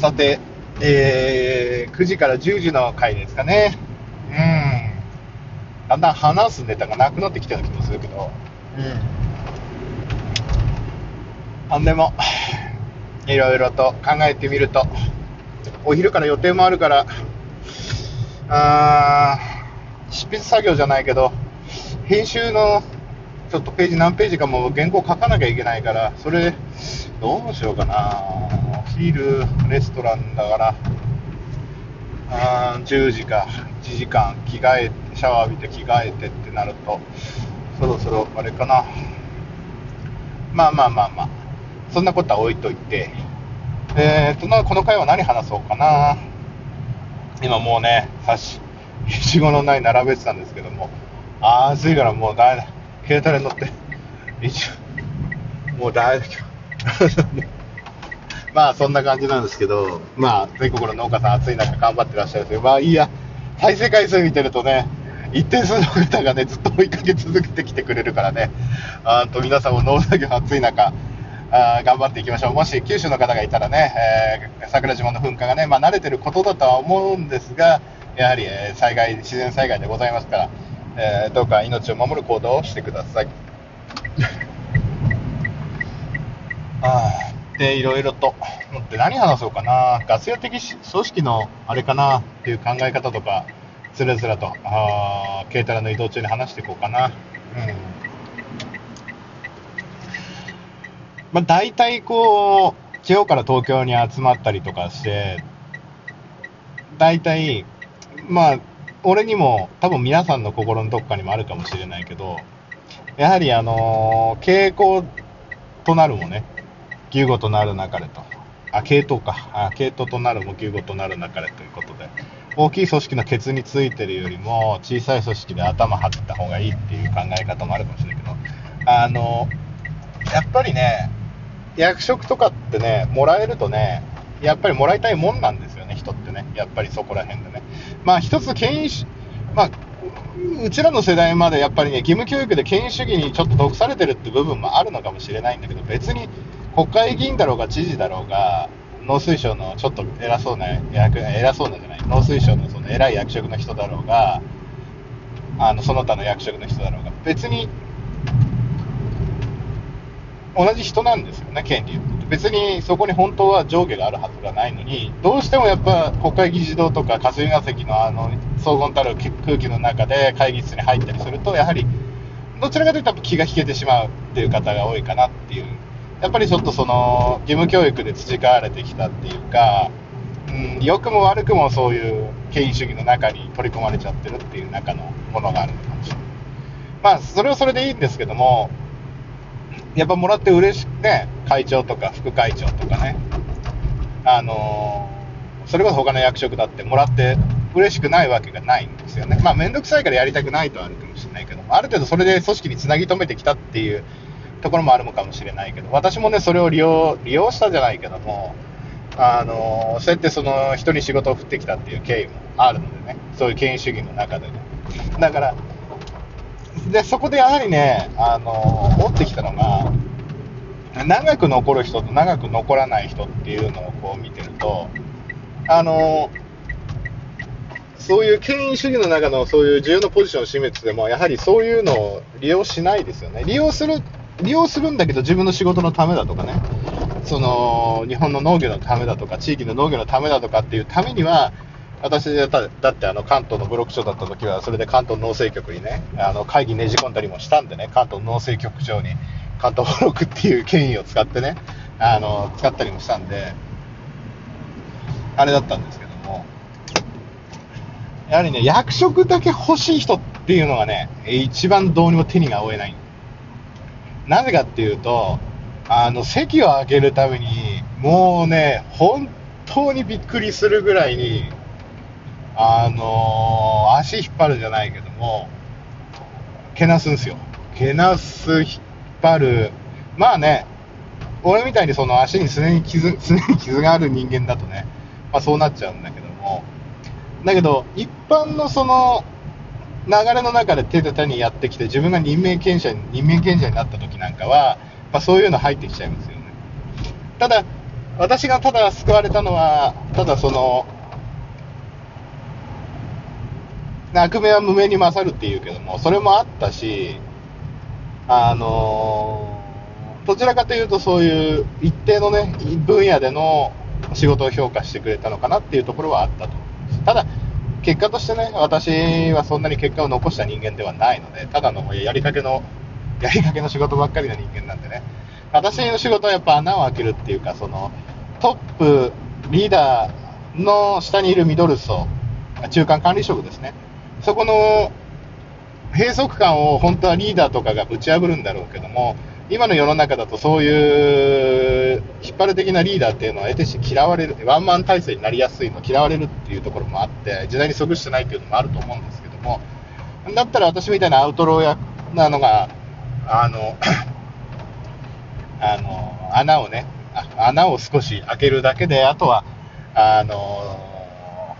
さて、えー、9時から10時の回ですかね。うん。だんだん話すネタがなくなってきてる気もするけど。うん。あんでも、いろいろと考えてみると、お昼から予定もあるから、あー、執筆作業じゃないけど、編集のちょっとページ何ページかも原稿書かなきゃいけないから、それ、どうしようかな。お昼、レストランだから、あ10時か、1時間、着替え、シャワー浴びて着替えてってなると、そろそろあれかな。まあまあまあまあ、そんなことは置いといて、えーと、この回は何話そうかな。今もうね、差し、いちごのない並べてたんですけども、暑いからもうだ携帯に乗って、一応、もう大丈夫。まあそんな感じなんですけど、まあ全国の農家さん暑い中頑張ってらっしゃるんですけど、まあいいや、再生回数見てるとね、一定数の方がね、ずっと追いかけ続けてきてくれるからね、あと皆さんも農作業暑い中、あ頑張っていきましょう。もし九州の方がいたらね、えー、桜島の噴火がね、まあ、慣れてることだとは思うんですが、やはり、えー、災害、自然災害でございますから、えー、どうか命を守る行動をしてください。あで、いろいろと、で何話そうかな、ガス屋的組織のあれかなっていう考え方とか、つらつらと、あ軽トラの移動中に話していこうかな。うんまあ、大体こう、地方から東京に集まったりとかして、大体、まあ、俺にも、多分皆さんの心のどっかにもあるかもしれないけど、やはりあのー、傾向となるもね、牛語となる中でと、あ、系統か、あ系統となるも牛語となる中でということで、大きい組織のケツについてるよりも、小さい組織で頭張った方がいいっていう考え方もあるかもしれないけど、あのー、やっぱりね、役職とかってね、もらえるとね、やっぱりもらいたいもんなんですよね、人ってね。やっぱりそこら辺でね。まあ一つ権威主、まあ、うちらの世代までやっぱりね、義務教育で権威主義にちょっと毒されてるって部分もあるのかもしれないんだけど、別に国会議員だろうが知事だろうが、農水省のちょっと偉そうな役、偉そうなじゃない、農水省のその偉い役職の人だろうが、あの、その他の役職の人だろうが、別に同じ人なんですよね、権利を。別にそこに本当は上下があるはずがないのに、どうしてもやっぱ国会議事堂とか霞が関のあの荘厳たる空気の中で会議室に入ったりすると、やはりどちらかというと気が引けてしまうっていう方が多いかなっていう、やっぱりちょっとその義務教育で培われてきたっていうか、うん、良くも悪くもそういう権威主義の中に取り込まれちゃってるっていう中のものがあるのかもしれない。まあ、それはそれでいいんですけども、やっぱもらって嬉しくね、会長とか副会長とかね、あのー、それこそ他の役職だってもらって嬉しくないわけがないんですよね。まあ面倒くさいからやりたくないとはあるかもしれないけど、ある程度それで組織につなぎ止めてきたっていうところもあるのかもしれないけど、私もね、それを利用、利用したじゃないけども、あのー、そうやってその人に仕事を振ってきたっていう経緯もあるのでね、そういう権威主義の中でね。だから、で、そこでやはりね、あの、持ってきたのが、長く残る人と長く残らない人っていうのをこう見てると、あの、そういう権威主義の中のそういう重要なポジションを占めてても、やはりそういうのを利用しないですよね。利用する、利用するんだけど自分の仕事のためだとかね、その、日本の農業のためだとか、地域の農業のためだとかっていうためには、私だってあの関東のブロック長だった時は、それで関東農政局にね、あの会議ねじ込んだりもしたんでね、関東農政局長に関東ブロックっていう権威を使ってね、あの、使ったりもしたんで、あれだったんですけども、やはりね、役職だけ欲しい人っていうのがね、一番どうにも手にが負えない。なぜかっていうと、あの、席を空けるために、もうね、本当にびっくりするぐらいに、あのー、足引っ張るじゃないけども、けなすんですよ。けなす、引っ張る。まあね、俺みたいにその足に常に傷、常に傷がある人間だとね、まあそうなっちゃうんだけども、だけど、一般のその、流れの中で手で手にやってきて、自分が任命権者に、任命権者になった時なんかは、まあそういうの入ってきちゃいますよね。ただ、私がただ救われたのは、ただその、悪名は無名に勝るっていうけども、それもあったし、あのどちらかというとそういう一定のね、分野での仕事を評価してくれたのかなっていうところはあったと。ただ、結果としてね、私はそんなに結果を残した人間ではないので、ただのやりかけの、やりかけの仕事ばっかりの人間なんでね、私の仕事はやっぱ穴を開けるっていうか、その、トップ、リーダーの下にいるミドル層、中間管理職ですね。そこの閉塞感を本当はリーダーとかがぶち破るんだろうけども、今の世の中だとそういう引っ張る的なリーダーっていうのは得てし嫌われる、ワンマン体制になりやすいの、嫌われるっていうところもあって、時代に即してないっていうのもあると思うんですけども、だったら私みたいなアウトロー役なのが、あの、あの、穴をね、穴を少し開けるだけで、あとは、あの、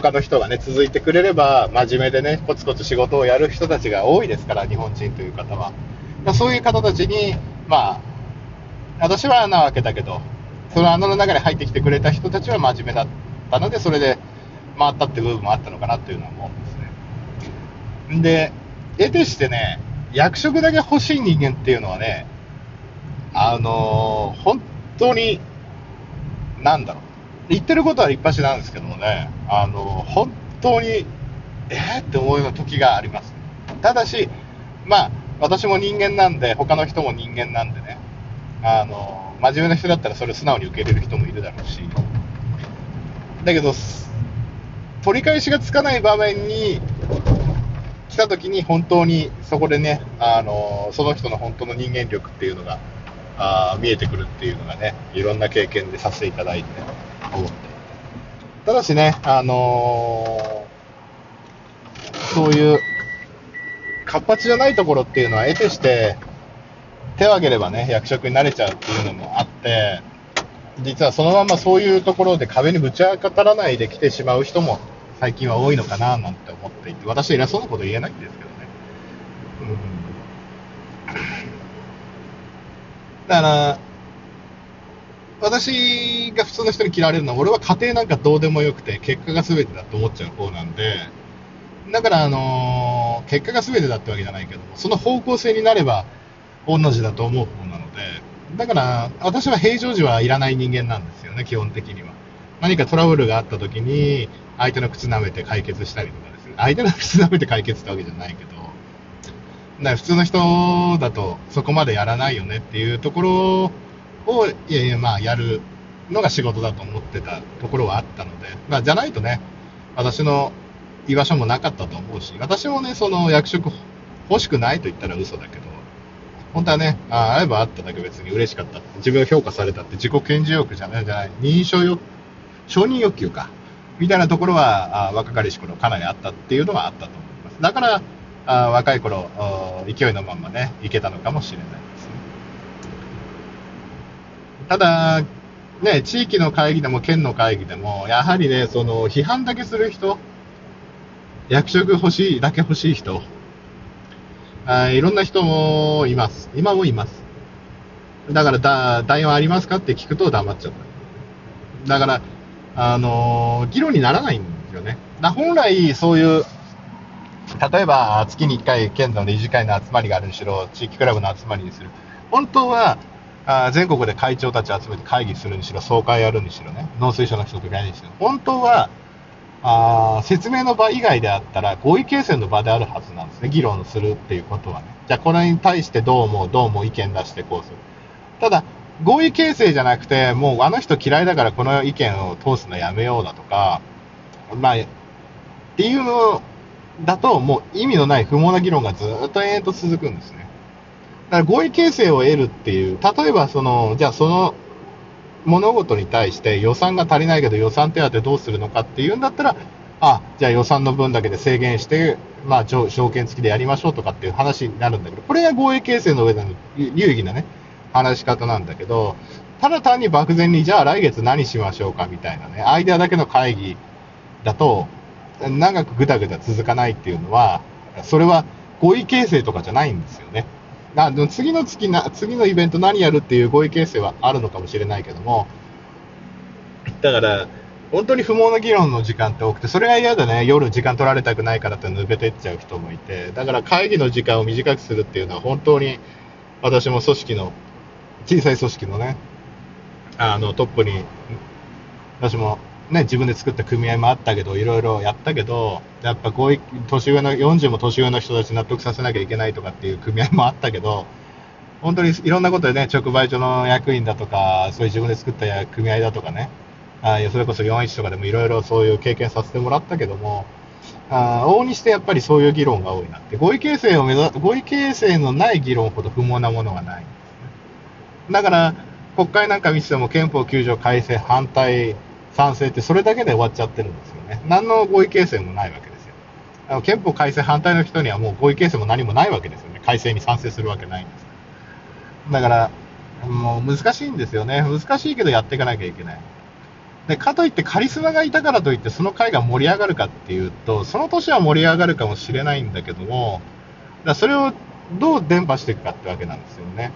他の人がね、続いてくれれば、真面目でね、コツコツ仕事をやる人たちが多いですから、日本人という方は。そういう方たちに、まあ、私は穴を開けたけど、その穴の中に入ってきてくれた人たちは真面目だったので、それで回ったって部分もあったのかなっていうのは思うんですね。で、得てしてね、役職だけ欲しい人間っていうのはね、あのー、本当に、なんだろう。言ってることは一発なんですけどもね、あの、本当に、えー、って思うような時があります。ただし、まあ、私も人間なんで、他の人も人間なんでね、あの、真面目な人だったらそれ素直に受け入れる人もいるだろうし、だけど、取り返しがつかない場面に来た時に本当にそこでね、あの、その人の本当の人間力っていうのが、あ見えてくるっていうのがね、いろんな経験でさせていただいて。思って。ただしね、あのー、そういう活発じゃないところっていうのは得てして手を挙げればね、役職になれちゃうっていうのもあって、実はそのままそういうところで壁にぶち当たらないで来てしまう人も最近は多いのかななんて思っていて、私は偉そうなこと言えないんですけどね。うん、だから、私が普通の人に嫌われるのは、俺は家庭なんかどうでもよくて、結果が全てだと思っちゃう方なんで、だから、あのー、結果が全てだってわけじゃないけども、その方向性になれば、同じだと思う方なので、だから、私は平常時はいらない人間なんですよね、基本的には。何かトラブルがあった時に、相手の靴舐めて解決したりとかですね。相手の靴舐めて解決ってわけじゃないけど、だ普通の人だとそこまでやらないよねっていうところを、いやいや、まあ、やるのが仕事だと思ってたところはあったので、まあ、じゃないとね、私の居場所もなかったと思うし、私もね、その役職欲しくないと言ったら嘘だけど、本当はね、あ会えば会っただけ別に嬉しかった。自分を評価されたって自己顕示欲じゃないじゃない、認証欲、承認欲求か。みたいなところは、あ若かりし頃かなりあったっていうのはあったと思います。だから、あ若い頃、勢いのまんまね、いけたのかもしれないですね。ただ、ね、地域の会議でも県の会議でも、やはりね、その、批判だけする人、役職欲しい、だけ欲しい人、あいろんな人もいます。今もいます。だから、だ、台湾ありますかって聞くと黙っちゃった。だから、あのー、議論にならないんですよね。だ本来、そういう、例えば、月に1回、県の理事会の集まりがあるにしろ、地域クラブの集まりにする。本当は、あ全国で会長たち集めて会議するにしろ、総会やるにしろね、農水省の人とかやるにしろ、本当は、あ説明の場以外であったら合意形成の場であるはずなんですね、議論するっていうことはね。じゃあ、これに対してどう思う、どう思う意見出してこうする。ただ、合意形成じゃなくて、もうあの人嫌いだからこの意見を通すのやめようだとか、まあ、っていうのだと、もう意味のない不毛な議論がずっと延々と続くんですね。だから合意形成を得るっていう、例えばその、じゃあその物事に対して予算が足りないけど予算手当どうするのかっていうんだったら、あ、じゃあ予算の分だけで制限して、まあ条件付きでやりましょうとかっていう話になるんだけど、これが合意形成の上での有意義なね、話し方なんだけど、ただ単に漠然にじゃあ来月何しましょうかみたいなね、アイデアだけの会議だと、長くぐだぐだ続かないっていうのは、それは合意形成とかじゃないんですよね。あの次の月な、次のイベント何やるっていう合意形成はあるのかもしれないけども、だから、本当に不毛な議論の時間って多くて、それが嫌でね、夜時間取られたくないからって抜けていっちゃう人もいて、だから会議の時間を短くするっていうのは本当に私も組織の、小さい組織のね、あのトップに、私もね、自分で作った組合もあったけど、いろいろやったけど、やっぱ合意、年上の、40も年上の人たち納得させなきゃいけないとかっていう組合もあったけど、本当にいろんなことでね、直売所の役員だとか、そういう自分で作った組合だとかね、あそれこそ41とかでもいろいろそういう経験させてもらったけども、あ往々にしてやっぱりそういう議論が多いなって、合意形成を目指合意形成のない議論ほど不毛なものはない。だから、国会なんか見てても憲法9条改正反対、賛成ってそれだけで終わっちゃってるんですよね。何の合意形成もないわけですよ。あの憲法改正反対の人にはもう合意形成も何もないわけですよね。改正に賛成するわけないんです。だから、もう難しいんですよね。難しいけどやっていかなきゃいけない。で、かといってカリスマがいたからといってその会が盛り上がるかっていうと、その年は盛り上がるかもしれないんだけども、だそれをどう伝播していくかってわけなんですよね。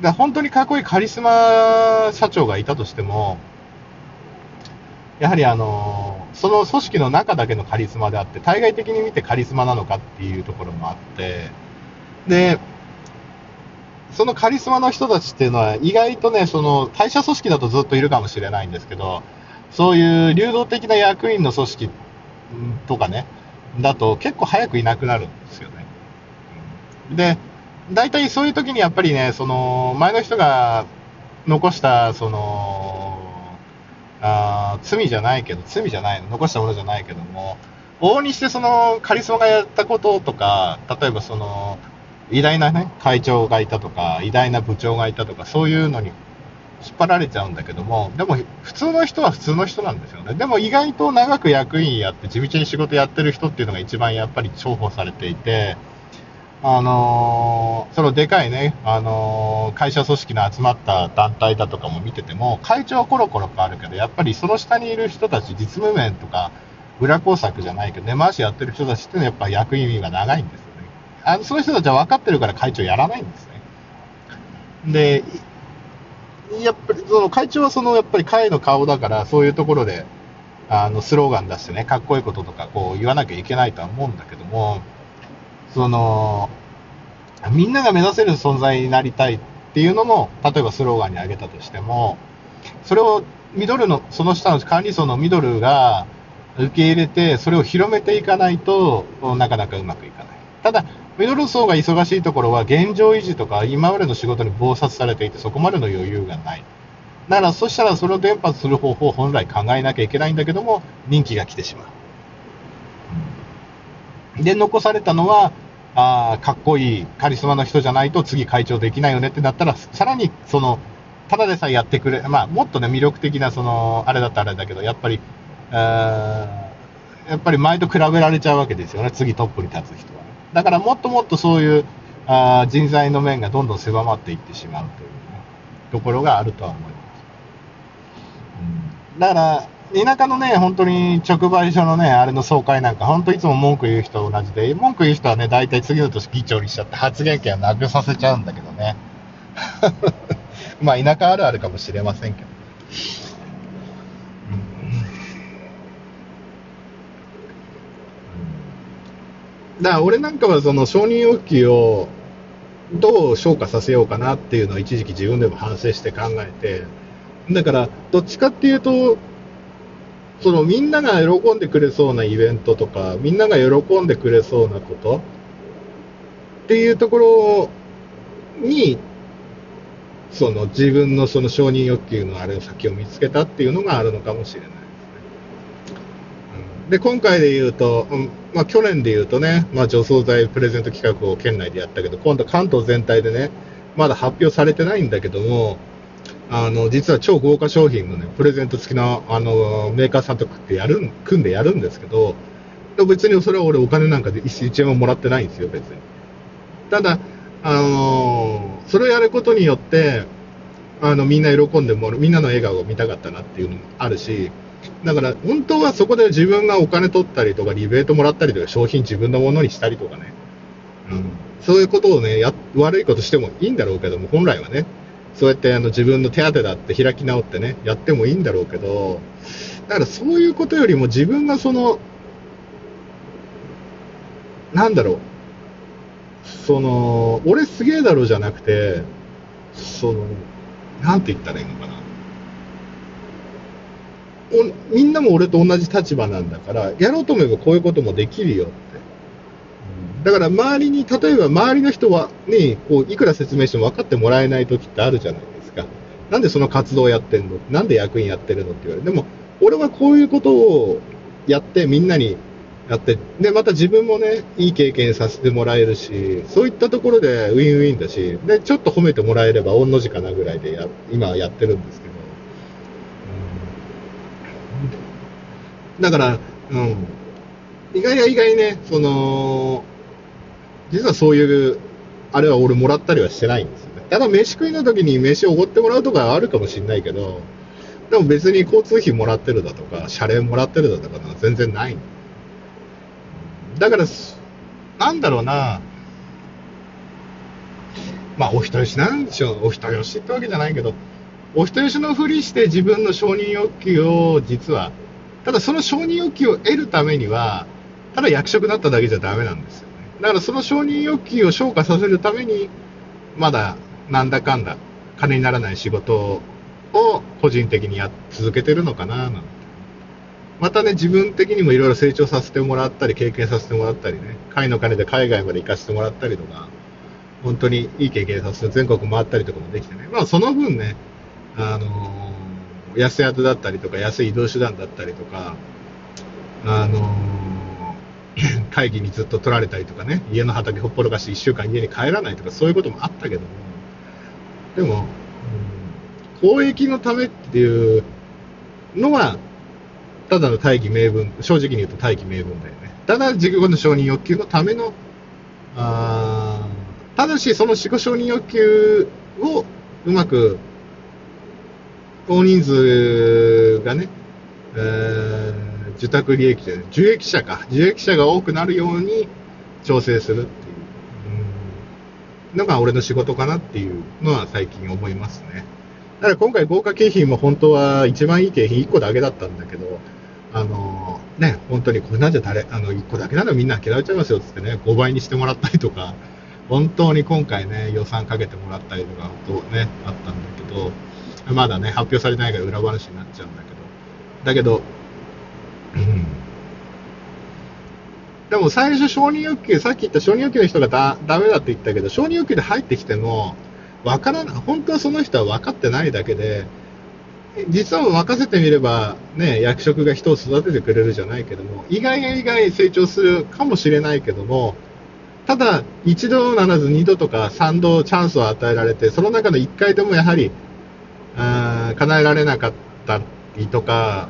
だ本当にかっこいいカリスマ社長がいたとしても、やはりあの、その組織の中だけのカリスマであって、対外的に見てカリスマなのかっていうところもあって、で、そのカリスマの人たちっていうのは意外とね、その会社組織だとずっといるかもしれないんですけど、そういう流動的な役員の組織とかね、だと結構早くいなくなるんですよね。で、大体そういう時にやっぱりね、その前の人が残した、その、あ罪じゃないけど、罪じゃないの、残したものじゃないけども、往々にしてそのカリスマがやったこととか、例えばその、偉大なね、会長がいたとか、偉大な部長がいたとか、そういうのに引っ張られちゃうんだけども、でも普通の人は普通の人なんですよね。でも意外と長く役員やって地道に仕事やってる人っていうのが一番やっぱり重宝されていて、あのーそのでかいね、あのー会社組織の集まった団体だとかも見てても、会長はコロコロ変わるけど、やっぱりその下にいる人たち、実務面とか、裏工作じゃないけど、根回しやってる人たちっていうのはやっぱ役員が長いんですよね。あのそういう人たちは分かってるから会長やらないんですね。で、やっぱりその会長はそのやっぱり会の顔だから、そういうところで、あのスローガン出してね、かっこいいこととかこう言わなきゃいけないとは思うんだけども、その、みんなが目指せる存在になりたいっていうのも、例えばスローガンに挙げたとしても、それをミドルの、その下の管理層のミドルが受け入れて、それを広めていかないとなかなかうまくいかない。ただ、ミドル層が忙しいところは現状維持とか今までの仕事に忙殺されていてそこまでの余裕がない。だから、そしたらそれを伝播する方法を本来考えなきゃいけないんだけども、人気が来てしまう。で、残されたのは、あかっこいいカリスマの人じゃないと次会長できないよねってなったら、さらにその、ただでさえやってくれ、まあ、もっとね、魅力的な、その、あれだったらあれだけど、やっぱり、やっぱり前と比べられちゃうわけですよね、次トップに立つ人は、だからもっともっとそういうあ人材の面がどんどん狭まっていってしまうという、ね、ところがあるとは思います。うん、だから、田舎のね、本当に直売所のね、あれの総会なんか、本当いつも文句言う人同じで、文句言う人はね、大体次の年議長にしちゃって発言権をなくさせちゃうんだけどね。まあ、田舎あるあるかもしれませんけど。だから俺なんかはその承認欲求をどう消化させようかなっていうのを一時期自分でも反省して考えて、だからどっちかっていうと、そのみんなが喜んでくれそうなイベントとか、みんなが喜んでくれそうなことっていうところに、その自分のその承認欲求のあれの先を見つけたっていうのがあるのかもしれないですね。で、今回で言うと、まあ去年で言うとね、まあ除草剤プレゼント企画を県内でやったけど、今度関東全体でね、まだ発表されてないんだけども、あの、実は超豪華商品のね、プレゼント付きの、あの、メーカーさんと組んでやるん、組んでやるんですけど、別にそれは俺お金なんかで1円ももらってないんですよ、別に。ただ、あのーそれをやることによって、あの、みんな喜んでもらう、みんなの笑顔を見たかったなっていうのもあるし、だから、本当はそこで自分がお金取ったりとか、リベートもらったりとか、商品自分のものにしたりとかね、うん、そういうことをねや、悪いことしてもいいんだろうけども、本来はね、そうやってあの自分の手当だって開き直ってね、やってもいいんだろうけど、だからそういうことよりも自分がその、なんだろう、その、俺すげえだろじゃなくて、その、なんて言ったらいいのかな。おみんなも俺と同じ立場なんだから、やろうと思えばこういうこともできるよ。だから周りに、例えば周りの人は、に、こう、いくら説明しても分かってもらえない時ってあるじゃないですか。なんでその活動をやってんの？なんで役員やってるの？って言われる。でも、俺はこういうことをやってみんなにやって、で、また自分もね、いい経験させてもらえるし、そういったところでウィンウィンだし、で、ちょっと褒めてもらえれば、御の字かなぐらいでや、今はやってるんですけど。うんだから、うん。意外や意外ね、その、実はそういう、あれは俺もらったりはしてないんですよね。ただ飯食いの時に飯をおごってもらうとかあるかもしれないけど、でも別に交通費もらってるだとか、謝礼もらってるだとかのは全然ない。だから、なんだろうな、まあお人よしなんでしょう、お人よしってわけじゃないけど、お人よしのふりして自分の承認欲求を実は、ただその承認欲求を得るためには、ただ役職だっただけじゃダメなんですよ。だからその承認欲求を消化させるために、まだなんだかんだ金にならない仕事を個人的にやっ続けてるのかななんて。またね、自分的にもいろいろ成長させてもらったり、経験させてもらったりね、会の金で海外まで行かせてもらったりとか、本当にいい経験させて全国回ったりとかもできてね、まあその分ね、あのー安宿だったりとか、安い移動手段だったりとか、あのー 会議にずっと取られたりとかね、家の畑ほっぽろかして1週間家に帰らないとか、そういうこともあったけども、でも、公益のためっていうのは、ただの大義名分、正直に言うと大義名分だよね。ただ自己の承認欲求のための、あただしその自己承認欲求をうまく、大人数がね、えー受託利益じゃない、受益者か、受益者が多くなるように調整するっていう、のが俺の仕事かなっていうのは最近思いますね。だから今回豪華景品も本当は一番いい景品1個だけだったんだけど、あのね、本当にこれなんじゃ誰、あの1個だけなのみんな嫌われちゃいますよっつってね、5倍にしてもらったりとか、本当に今回ね、予算かけてもらったりとか、とね、あったんだけど、まだね、発表されないから裏話になっちゃうんだけど、だけど、うん。でも最初承認欲求、さっき言った承認欲求の人がだダメだって言ったけど、承認欲求で入ってきても、わからない、本当はその人は分かってないだけで、実は任せてみれば、ね、役職が人を育ててくれるじゃないけども、意外や意外成長するかもしれないけども、ただ、一度ならず二度とか三度チャンスを与えられて、その中の一回でもやはり、あ叶えられなかったりとか、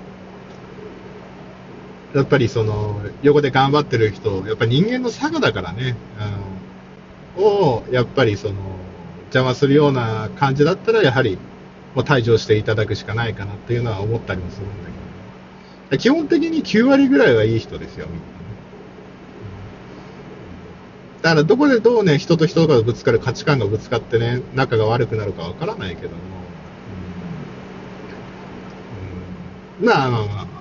やっぱりその、横で頑張ってる人、やっぱり人間の差がだからね、うん、を、やっぱりその、邪魔するような感じだったら、やはり、もう退場していただくしかないかなっていうのは思ったりもするんだけど、基本的に9割ぐらいはいい人ですよ、みんなね。だから、どこでどうね、人と人がぶつかる価値観がぶつかってね、仲が悪くなるかわからないけども、うん。うんまあまあまあまあ、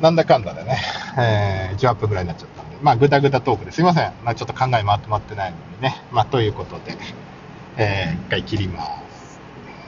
なんだかんだでね、えー、1アップぐらいになっちゃったんで、まあ、ぐだぐだトークですいません。まあ、ちょっと考えまとまってないのでね。まあ、ということで、えー、一回切ります。